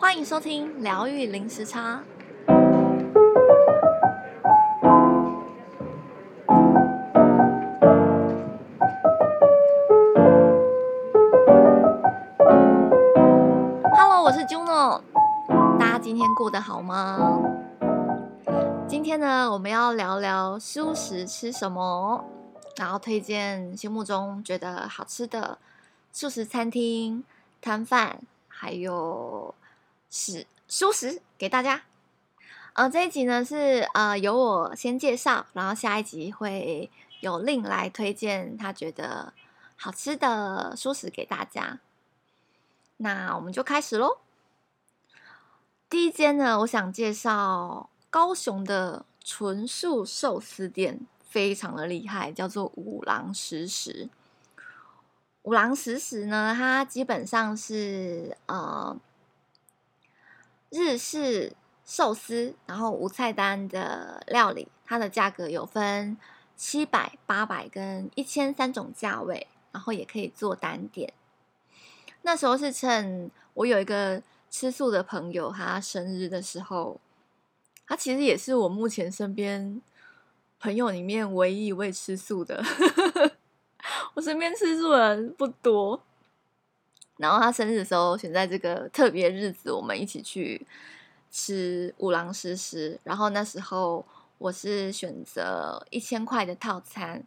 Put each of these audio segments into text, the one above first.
欢迎收听疗愈零时差。Hello，我是 Juno，大家今天过得好吗？今天呢，我们要聊聊素食吃什么，然后推荐心目中觉得好吃的素食餐厅、摊贩，还有是蔬食给大家。呃，这一集呢是呃由我先介绍，然后下一集会有 Lin 来推荐他觉得好吃的蔬食给大家。那我们就开始喽。第一间呢，我想介绍。高雄的纯素寿司店非常的厉害，叫做五郎食食。五郎食食呢，它基本上是呃日式寿司，然后无菜单的料理，它的价格有分七百、八百跟一千三种价位，然后也可以做单点。那时候是趁我有一个吃素的朋友，他生日的时候。他其实也是我目前身边朋友里面唯一一位吃素的。我身边吃素人不多。然后他生日的时候选在这个特别日子，我们一起去吃五郎食食。然后那时候我是选择一千块的套餐，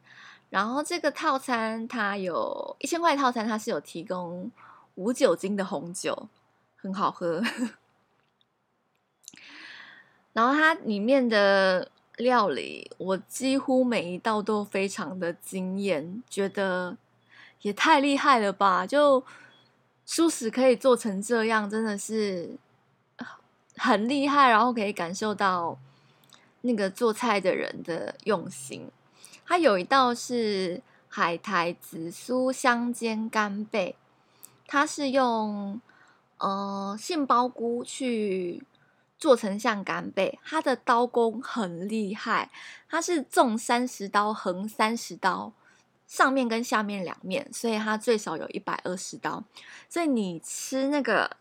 然后这个套餐它有一千块套餐，它是有提供无酒精的红酒，很好喝。然后它里面的料理，我几乎每一道都非常的惊艳，觉得也太厉害了吧！就蔬食可以做成这样，真的是很厉害。然后可以感受到那个做菜的人的用心。它有一道是海苔紫苏香煎干贝，它是用呃杏鲍菇去。做成像干贝，它的刀工很厉害，它是纵三十刀，横三十刀，上面跟下面两面，所以它最少有一百二十刀。所以你吃那个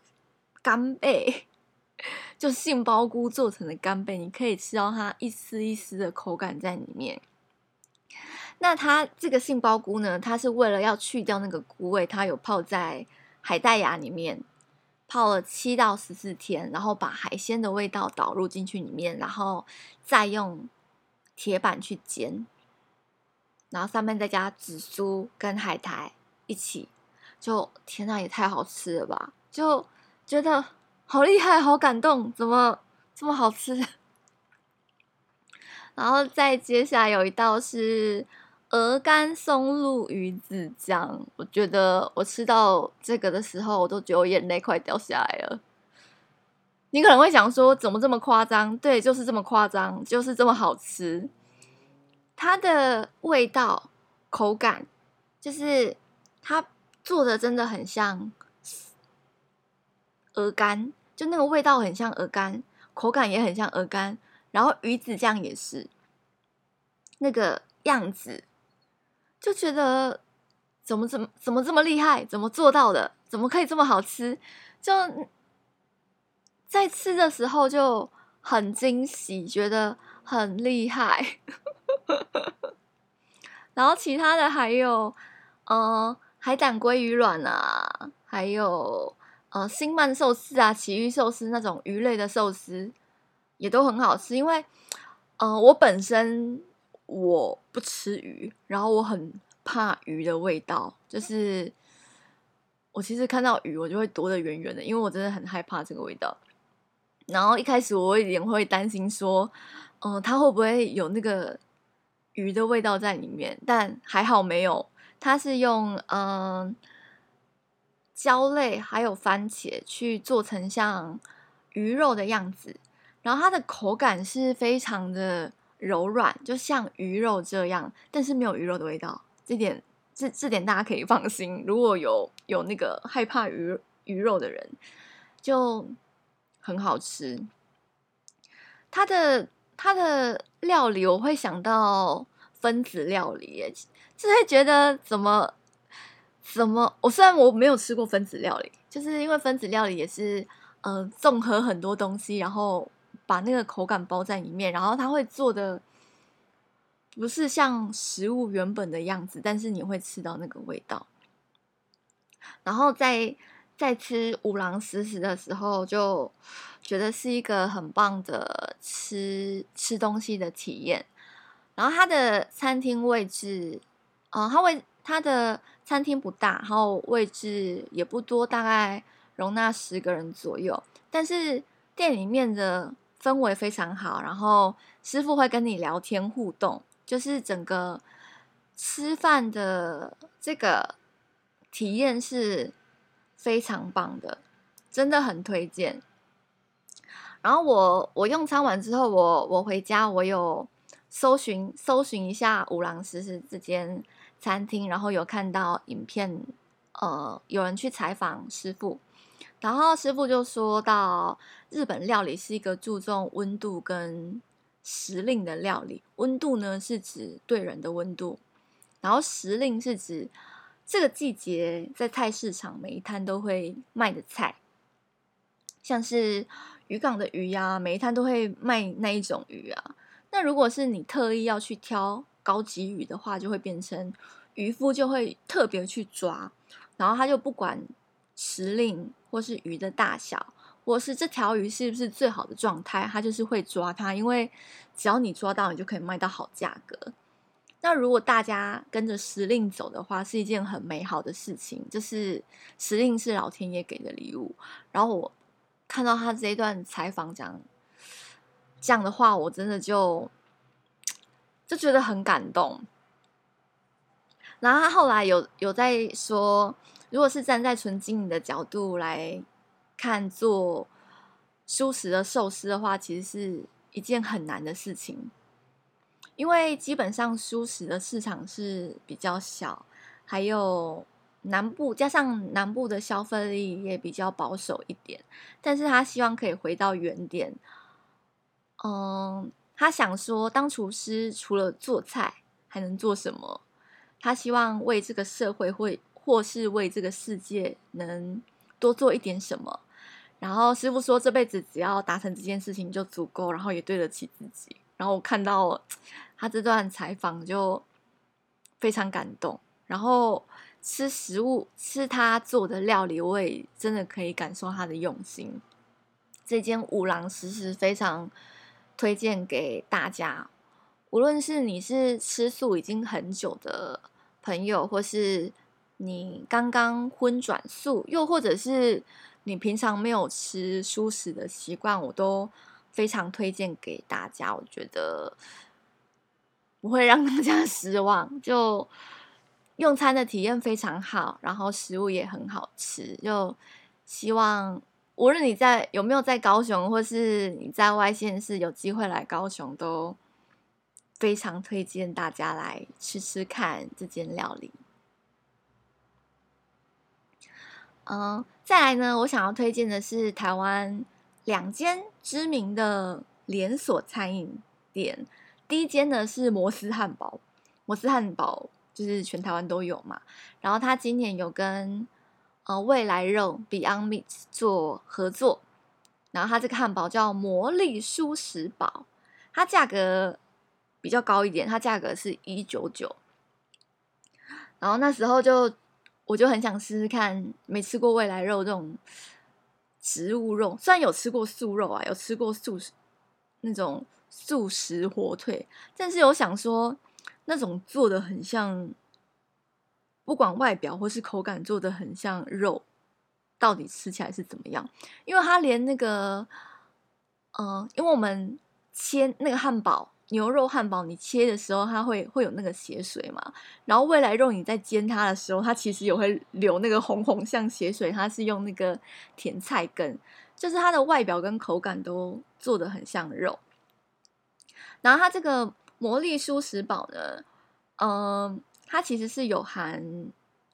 干贝，就杏鲍菇做成的干贝，你可以吃到它一丝一丝的口感在里面。那它这个杏鲍菇呢，它是为了要去掉那个菇味，它有泡在海带芽里面。泡了七到十四天，然后把海鲜的味道导入进去里面，然后再用铁板去煎，然后上面再加紫苏跟海苔一起，就天哪，也太好吃了吧！就觉得好厉害，好感动，怎么这么好吃？然后再接下来有一道是。鹅肝松露鱼子酱，我觉得我吃到这个的时候，我都觉得我眼泪快掉下来了。你可能会想说，怎么这么夸张？对，就是这么夸张，就是这么好吃。它的味道、口感，就是它做的真的很像鹅肝，就那个味道很像鹅肝，口感也很像鹅肝。然后鱼子酱也是那个样子。就觉得怎么怎么怎么这么厉害？怎么做到的？怎么可以这么好吃？就在吃的时候就很惊喜，觉得很厉害。然后其他的还有，呃，海胆鲑鱼卵啊，还有呃，新鳗寿司啊，旗鱼寿司那种鱼类的寿司也都很好吃。因为，呃，我本身。我不吃鱼，然后我很怕鱼的味道，就是我其实看到鱼，我就会躲得远远的，因为我真的很害怕这个味道。然后一开始我也会担心说，嗯、呃，它会不会有那个鱼的味道在里面？但还好没有，它是用嗯、胶、类还有番茄去做成像鱼肉的样子，然后它的口感是非常的。柔软，就像鱼肉这样，但是没有鱼肉的味道。这点，这这点大家可以放心。如果有有那个害怕鱼鱼肉的人，就很好吃。它的它的料理，我会想到分子料理，就会觉得怎么怎么。我虽然我没有吃过分子料理，就是因为分子料理也是呃综合很多东西，然后把那个口感包在里面，然后它会做的不是像食物原本的样子，但是你会吃到那个味道。然后在在吃五郎食时的时候，就觉得是一个很棒的吃吃东西的体验。然后它的餐厅位置，嗯、呃，它位它的餐厅不大，然后位置也不多，大概容纳十个人左右。但是店里面的氛围非常好，然后师傅会跟你聊天互动，就是整个吃饭的这个体验是非常棒的，真的很推荐。然后我我用餐完之后，我我回家，我有。搜寻搜寻一下五郎食时这间餐厅，然后有看到影片，呃，有人去采访师傅，然后师傅就说到，日本料理是一个注重温度跟时令的料理。温度呢是指对人的温度，然后时令是指这个季节在菜市场每一摊都会卖的菜，像是渔港的鱼呀，每一摊都会卖那一种鱼啊。那如果是你特意要去挑高级鱼的话，就会变成渔夫就会特别去抓，然后他就不管时令或是鱼的大小，或是这条鱼是不是最好的状态，他就是会抓它，因为只要你抓到，你就可以卖到好价格。那如果大家跟着时令走的话，是一件很美好的事情，就是时令是老天爷给的礼物。然后我看到他这一段采访讲。这样的话，我真的就就觉得很感动。然后他后来有有在说，如果是站在纯经营的角度来看做蔬食的寿司的话，其实是一件很难的事情，因为基本上蔬食的市场是比较小，还有南部加上南部的消费力也比较保守一点，但是他希望可以回到原点。嗯，他想说，当厨师除了做菜还能做什么？他希望为这个社会，或或是为这个世界，能多做一点什么。然后师傅说，这辈子只要达成这件事情就足够，然后也对得起自己。然后我看到 他这段采访，就非常感动。然后吃食物，吃他做的料理，我也真的可以感受他的用心。这间五郎食时非常。推荐给大家，无论是你是吃素已经很久的朋友，或是你刚刚荤转素，又或者是你平常没有吃蔬食的习惯，我都非常推荐给大家。我觉得不会让大家 失望，就用餐的体验非常好，然后食物也很好吃，就希望。无论你在有没有在高雄，或是你在外县市有机会来高雄，都非常推荐大家来吃吃看这间料理。嗯，再来呢，我想要推荐的是台湾两间知名的连锁餐饮店。第一间呢是摩斯汉堡，摩斯汉堡就是全台湾都有嘛。然后他今年有跟呃，未来肉 Beyond Meat 做合作，然后他这个汉堡叫魔力蔬食堡，它价格比较高一点，它价格是一九九。然后那时候就我就很想试试看，没吃过未来肉这种植物肉，虽然有吃过素肉啊，有吃过素那种素食火腿，但是有想说那种做的很像。不管外表或是口感做的很像肉，到底吃起来是怎么样？因为它连那个，嗯、呃，因为我们切那个汉堡，牛肉汉堡，你切的时候它会会有那个血水嘛。然后未来肉你在煎它的时候，它其实也会流那个红红像血水，它是用那个甜菜根，就是它的外表跟口感都做的很像肉。然后它这个魔力蔬食堡呢，嗯、它其实是有含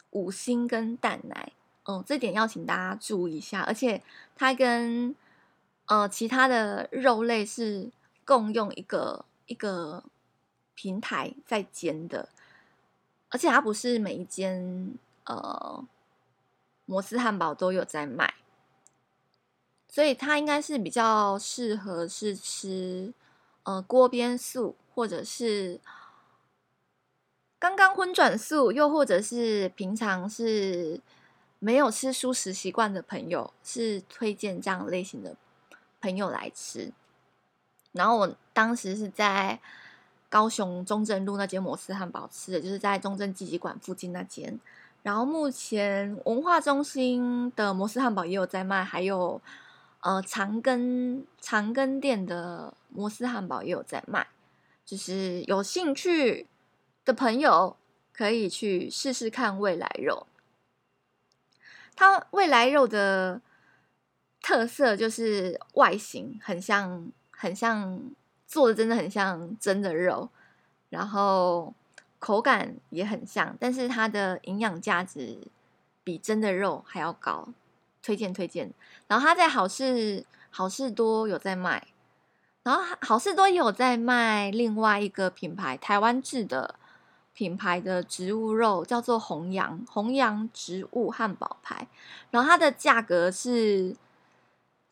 五星跟蛋奶，嗯，这点要请大家注意一下。而且它跟呃其他的肉类是共用一个一个平台在煎的，而且它不是每一间呃摩斯汉堡都有在卖。所以它应该是比较适合是吃呃锅边素，或者是刚刚荤转素，又或者是平常是没有吃蔬食习惯的朋友，是推荐这样类型的朋友来吃。然后我当时是在高雄中正路那间摩斯汉堡吃的，就是在中正纪己馆附近那间。然后目前文化中心的摩斯汉堡也有在卖，还有呃长庚长庚店的摩斯汉堡也有在卖，就是有兴趣的朋友可以去试试看未来肉。它未来肉的特色就是外形很像。很像做的，真的很像真的肉，然后口感也很像，但是它的营养价值比真的肉还要高，推荐推荐。然后他在好事好事多有在卖，然后好事多有在卖另外一个品牌台湾制的品牌的植物肉，叫做红羊红羊植物汉堡排，然后它的价格是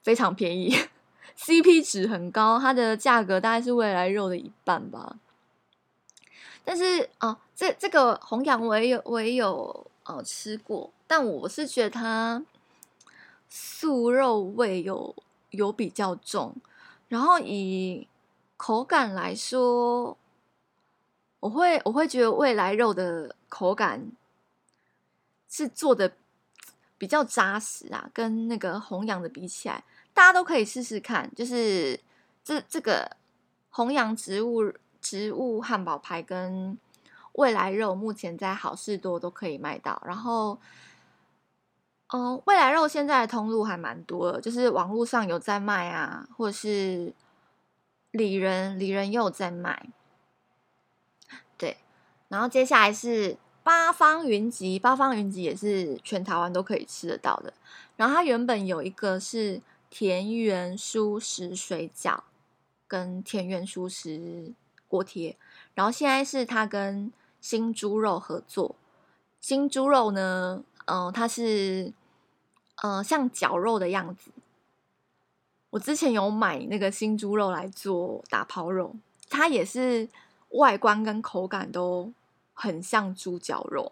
非常便宜。CP 值很高，它的价格大概是未来肉的一半吧。但是哦，这这个红羊我也有我也有呃吃过，但我是觉得它素肉味有有比较重，然后以口感来说，我会我会觉得未来肉的口感是做的比较扎实啊，跟那个弘扬的比起来。大家都可以试试看，就是这这个弘扬植物植物汉堡排跟未来肉，目前在好事多都可以卖到。然后，哦，未来肉现在的通路还蛮多的，就是网络上有在卖啊，或者是里仁里仁又在卖。对，然后接下来是八方云集，八方云集也是全台湾都可以吃得到的。然后它原本有一个是。田园蔬食水饺跟田园蔬食锅贴，然后现在是他跟新猪肉合作。新猪肉呢，嗯、它是呃像绞肉的样子。我之前有买那个新猪肉来做打抛肉，它也是外观跟口感都很像猪绞肉。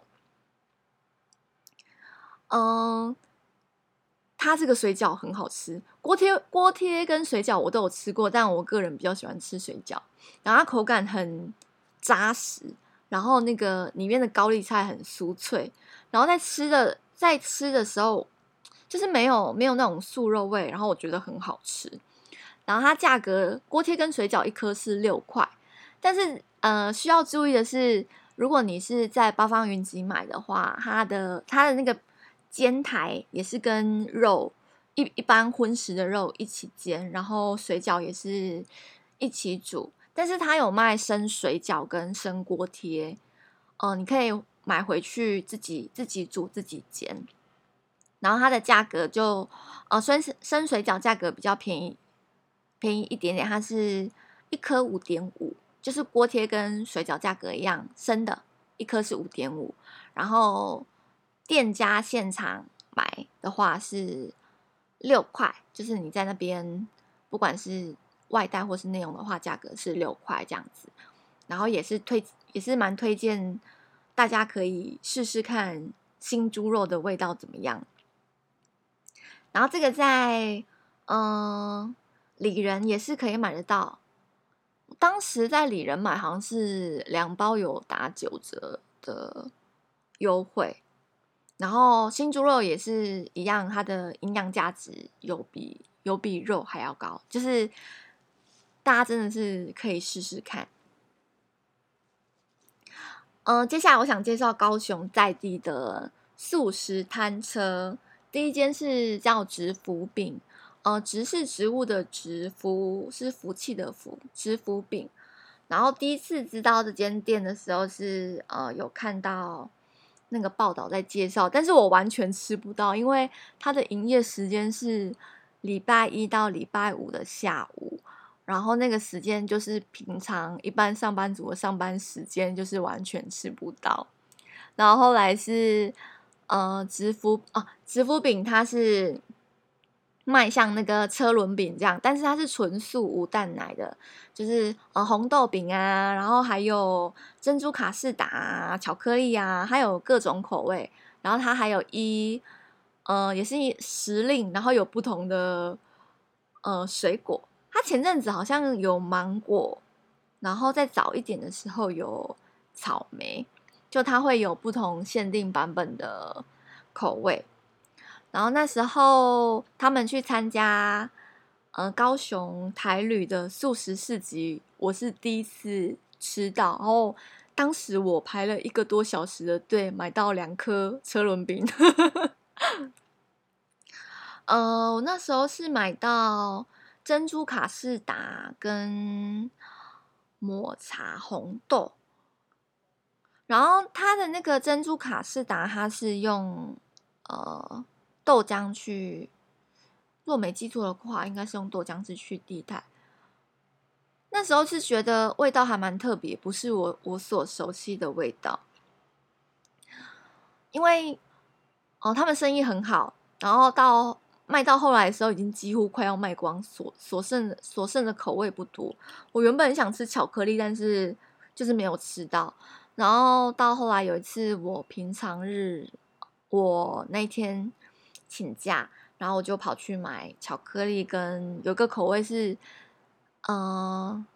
嗯、它这个水饺很好吃，锅贴锅贴跟水饺我都有吃过，但我个人比较喜欢吃水饺。然后它口感很扎实，然后那个里面的高丽菜很酥脆，然后在吃的在吃的时候就是没有没有那种素肉味，然后我觉得很好吃。然后它价格锅贴跟水饺一颗是六块，但是呃需要注意的是，如果你是在八方云集买的话，它的它的那个。煎台也是跟肉一一般荤食的肉一起煎，然后水饺也是一起煮，但是它有卖生水饺跟生锅贴，哦、呃，你可以买回去自己自己煮自己煎，然后它的价格就呃生生水饺价格比较便宜，便宜一点点，它是一颗五点五，就是锅贴跟水饺价格一样，生的一颗是五点五，然后。店家现场买的话是六块，就是你在那边不管是外带或是内用的话，价格是六块这样子。然后也是推，也是蛮推荐大家可以试试看新猪肉的味道怎么样。然后这个在嗯里仁也是可以买得到，当时在里仁买好像是两包有打九折的优惠。然后新猪肉也是一样，它的营养价值有比有比肉还要高，就是大家真的是可以试试看。嗯、接下来我想介绍高雄在地的素食摊车，第一间是叫植福饼，呃，植是植物的植，福是福气的福，植福饼。然后第一次知道这间店的时候是呃有看到。那个报道在介绍，但是我完全吃不到，因为它的营业时间是礼拜一到礼拜五的下午，然后那个时间就是平常一般上班族的上班时间，就是完全吃不到。然后后来是呃，植福啊，植福饼它是卖像那个车轮饼这样，但是它是纯素无蛋奶的，就是呃红豆饼啊，然后还有珍珠卡士达、巧克力啊，还有各种口味。然后它还有一呃也是一时令，然后有不同的呃水果。他前阵子好像有芒果，然后再早一点的时候有草莓，就它会有不同限定版本的口味。然后那时候他们去参加，呃，高雄台旅的素食市集，我是第一次吃到。然后当时我排了一个多小时的队，买到两颗车轮饼。呃，我那时候是买到珍珠卡士达跟抹茶红豆，然后它的那个珍珠卡士达，它是用呃。豆浆去，若没记错的话，应该是用豆浆去去地态。那时候是觉得味道还蛮特别，不是我我所熟悉的味道。因为哦，他们生意很好，然后到卖到后来的时候，已经几乎快要卖光，所所剩所剩的口味不多。我原本想吃巧克力，但是就是没有吃到。然后到后来有一次，我平常日我那天。请假，然后我就跑去买巧克力，跟有个口味是，嗯、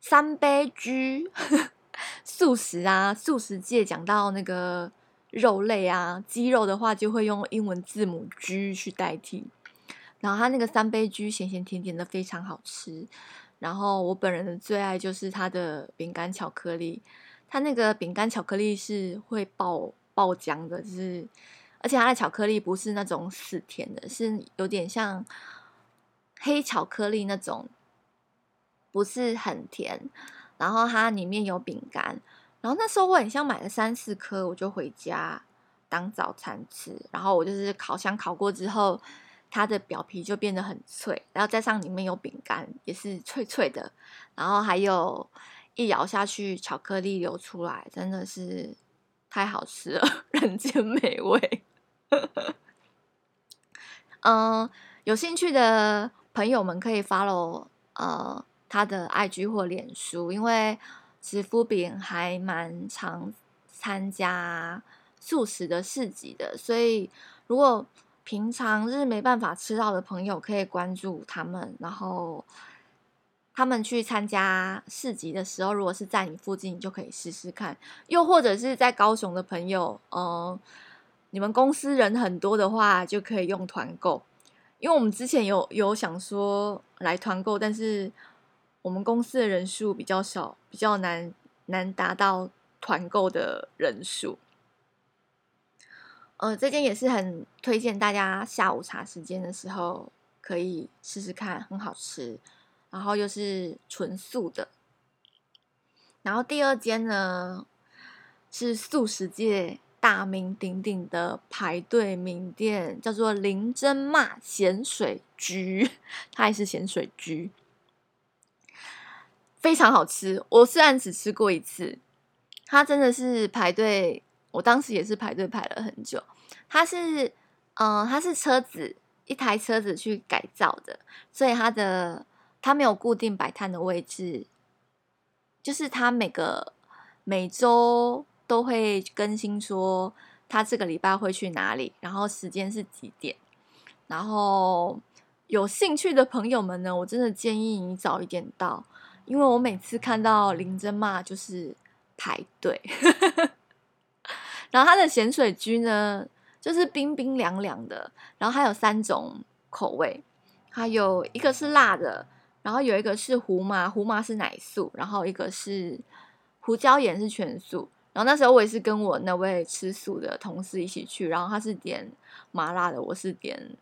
三杯居 素食啊，素食界讲到那个肉类啊，鸡肉的话就会用英文字母 G 去代替。然后它那个三杯居咸咸甜甜的非常好吃。然后我本人的最爱就是它的饼干巧克力，它那个饼干巧克力是会爆爆浆的，就是。而且它的巧克力不是那种死甜的，是有点像黑巧克力那种，不是很甜。然后它里面有饼干，然后那时候我很像买了三四颗，我就回家当早餐吃。然后我就是烤箱烤过之后，它的表皮就变得很脆，然后再上里面有饼干，也是脆脆的。然后还有一咬下去，巧克力流出来，真的是太好吃了，人间美味。嗯，有兴趣的朋友们可以 follow 呃他的 IG 或脸书，因为其实夫饼还蛮常参加素食的市集的，所以如果平常日没办法吃到的朋友，可以关注他们，然后他们去参加市集的时候，如果是在你附近，就可以试试看，又或者是在高雄的朋友，嗯。你们公司人很多的话，就可以用团购，因为我们之前有有想说来团购，但是我们公司的人数比较少，比较难难达到团购的人数。呃，这间也是很推荐大家下午茶时间的时候可以试试看，很好吃，然后又是纯素的。然后第二间呢是素食界。大名鼎鼎的排队名店叫做林珍骂咸水居，它也是咸水居，非常好吃。我虽然只吃过一次，它真的是排队，我当时也是排队排了很久。它是，嗯、它是车子一台车子去改造的，所以它的它没有固定摆摊的位置，就是它每个每周。都会更新说他这个礼拜会去哪里，然后时间是几点。然后有兴趣的朋友们呢，我真的建议你早一点到，因为我每次看到林珍妈就是排队。然后它的咸水居呢，就是冰冰凉凉的，然后还有三种口味，还有一个是辣的，然后有一个是胡麻，胡麻是奶素，然后一个是胡椒盐是全素。然后那时候我也是跟我那位吃素的同事一起去，然后他是点麻辣的，我是点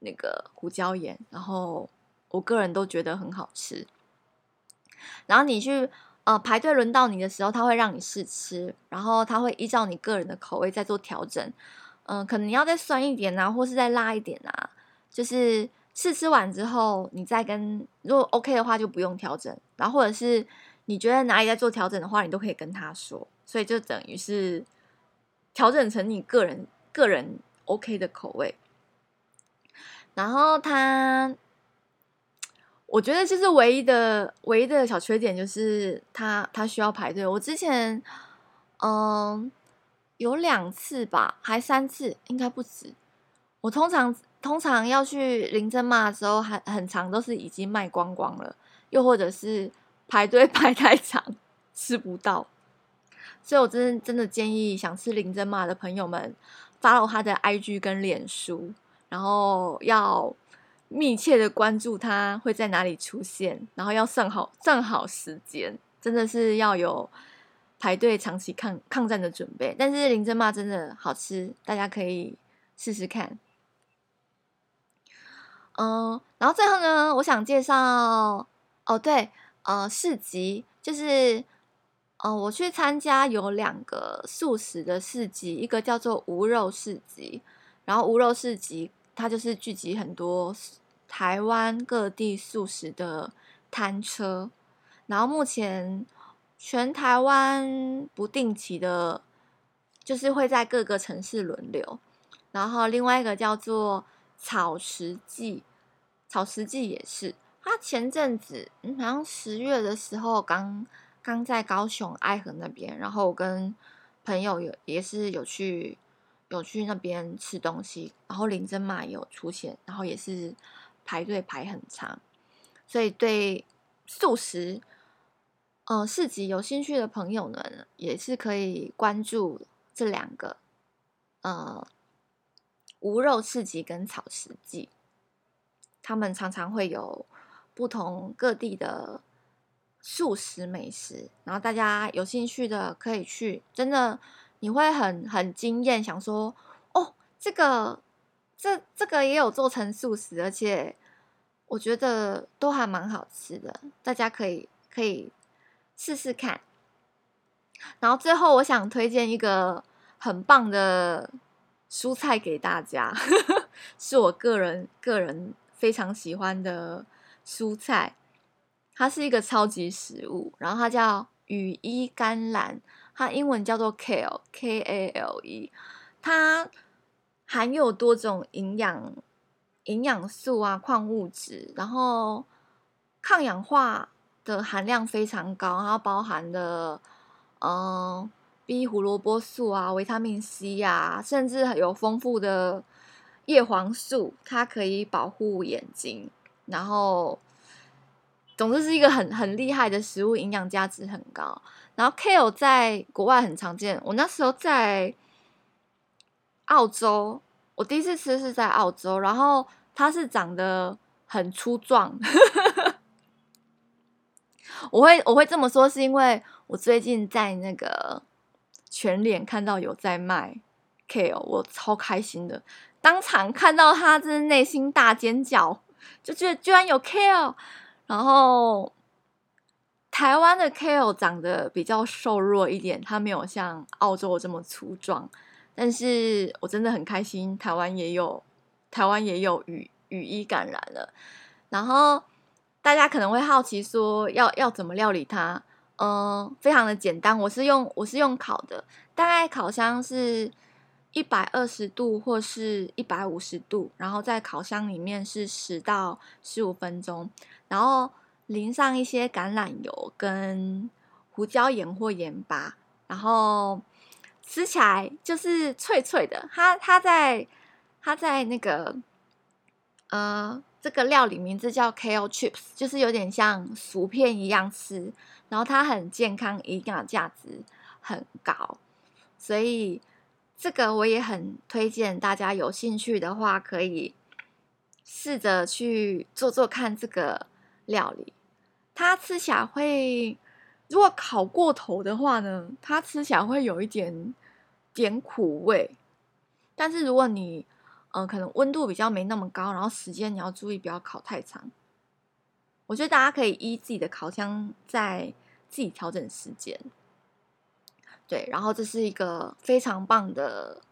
那个胡椒盐，然后我个人都觉得很好吃。然后你去呃排队轮到你的时候，他会让你试吃，然后他会依照你个人的口味再做调整，嗯、可能你要再酸一点啊，或是再辣一点啊，就是试吃完之后，你再跟如果 OK 的话就不用调整，然后或者是你觉得哪里在做调整的话，你都可以跟他说。所以就等于是调整成你个人个人 OK 的口味。然后他，我觉得就是唯一的唯一的小缺点就是它它需要排队。我之前嗯有两次吧，还三次，应该不止。我通常通常要去林珍妈的时候，还很长都是已经卖光光了，又或者是排队 排太长，吃不到。所以我真的真的建议想吃林珍妈的朋友们，follow 他的 IG 跟脸书，然后要密切的关注他会在哪里出现，然后要算好算好时间，真的是要有排队长期抗抗战的准备。但是林珍妈真的好吃，大家可以试试看。嗯，然后最后呢，我想介绍哦，对，呃，市集就是。哦，我去参加有两个素食的市集，一个叫做无肉市集，然后无肉市集它就是聚集很多台湾各地素食的摊车，然后目前全台湾不定期的，就是会在各个城市轮流，然后另外一个叫做草食祭，草食祭也是，它前阵子嗯，好像十月的时候刚。刚在高雄爱河那边，然后我跟朋友有也是有去有去那边吃东西，然后林珍妈也有出现，然后也是排队排很长，所以对素食呃市集有兴趣的朋友呢，也是可以关注这两个呃无肉市集跟草食祭，他们常常会有不同各地的。素食美食，然后大家有兴趣的可以去，真的你会很很惊艳，想说哦，这个这这个也有做成素食，而且我觉得都还蛮好吃的，大家可以可以试试看。然后最后我想推荐一个很棒的蔬菜给大家，是我个人个人非常喜欢的蔬菜。它是一个超级食物，然后它叫羽衣甘蓝，它英文叫做 kale，K A L E，它含有多种营养营养素啊、矿物质，然后抗氧化的含量非常高，然后包含了嗯 B 胡萝卜素啊、维他命 C 啊，甚至有丰富的叶黄素，它可以保护眼睛，然后。总之是一个很很厉害的食物，营养价值很高。然后 kale 在国外很常见，我那时候在澳洲，我第一次吃是在澳洲，然后它是长得很粗壮。我会我会这么说，是因为我最近在那个全脸看到有在卖 kale，我超开心的，当场看到它，真是内心大尖叫，就觉得居然有 kale。然后，台湾的 kale 长得比较瘦弱一点，它没有像澳洲这么粗壮。但是我真的很开心，台湾也有，台湾也有羽羽衣感染了。然后大家可能会好奇说要，要要怎么料理它？嗯，非常的简单，我是用我是用烤的，大概烤箱是一百二十度或是一百五十度，然后在烤箱里面是十到十五分钟。然后淋上一些橄榄油跟胡椒盐或盐巴，然后吃起来就是脆脆的。它它在它在那个呃这个料理名字叫 Kale Chips，就是有点像薯片一样吃。然后它很健康，营养价值很高，所以这个我也很推荐大家有兴趣的话可以试着去做做看这个。料理，它吃起来会，如果烤过头的话呢，它吃起来会有一点点苦味。但是如果你，嗯、呃，可能温度比较没那么高，然后时间你要注意不要烤太长。我觉得大家可以依自己的烤箱再自己调整时间。对，然后这是一个非常棒的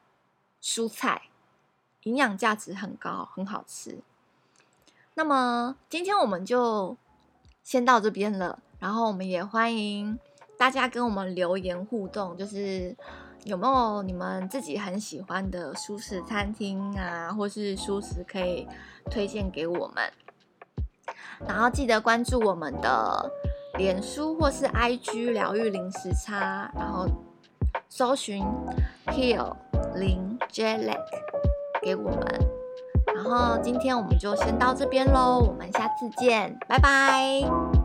蔬菜，营养价值很高，很好吃。那么今天我们就先到这边了，然后我们也欢迎大家跟我们留言互动，就是有没有你们自己很喜欢的舒适餐厅啊，或是舒适可以推荐给我们？然后记得关注我们的脸书或是 IG 疗愈零时差，然后搜寻 Heal 零 Jetlag 给我们。然后今天我们就先到这边喽，我们下次见，拜拜。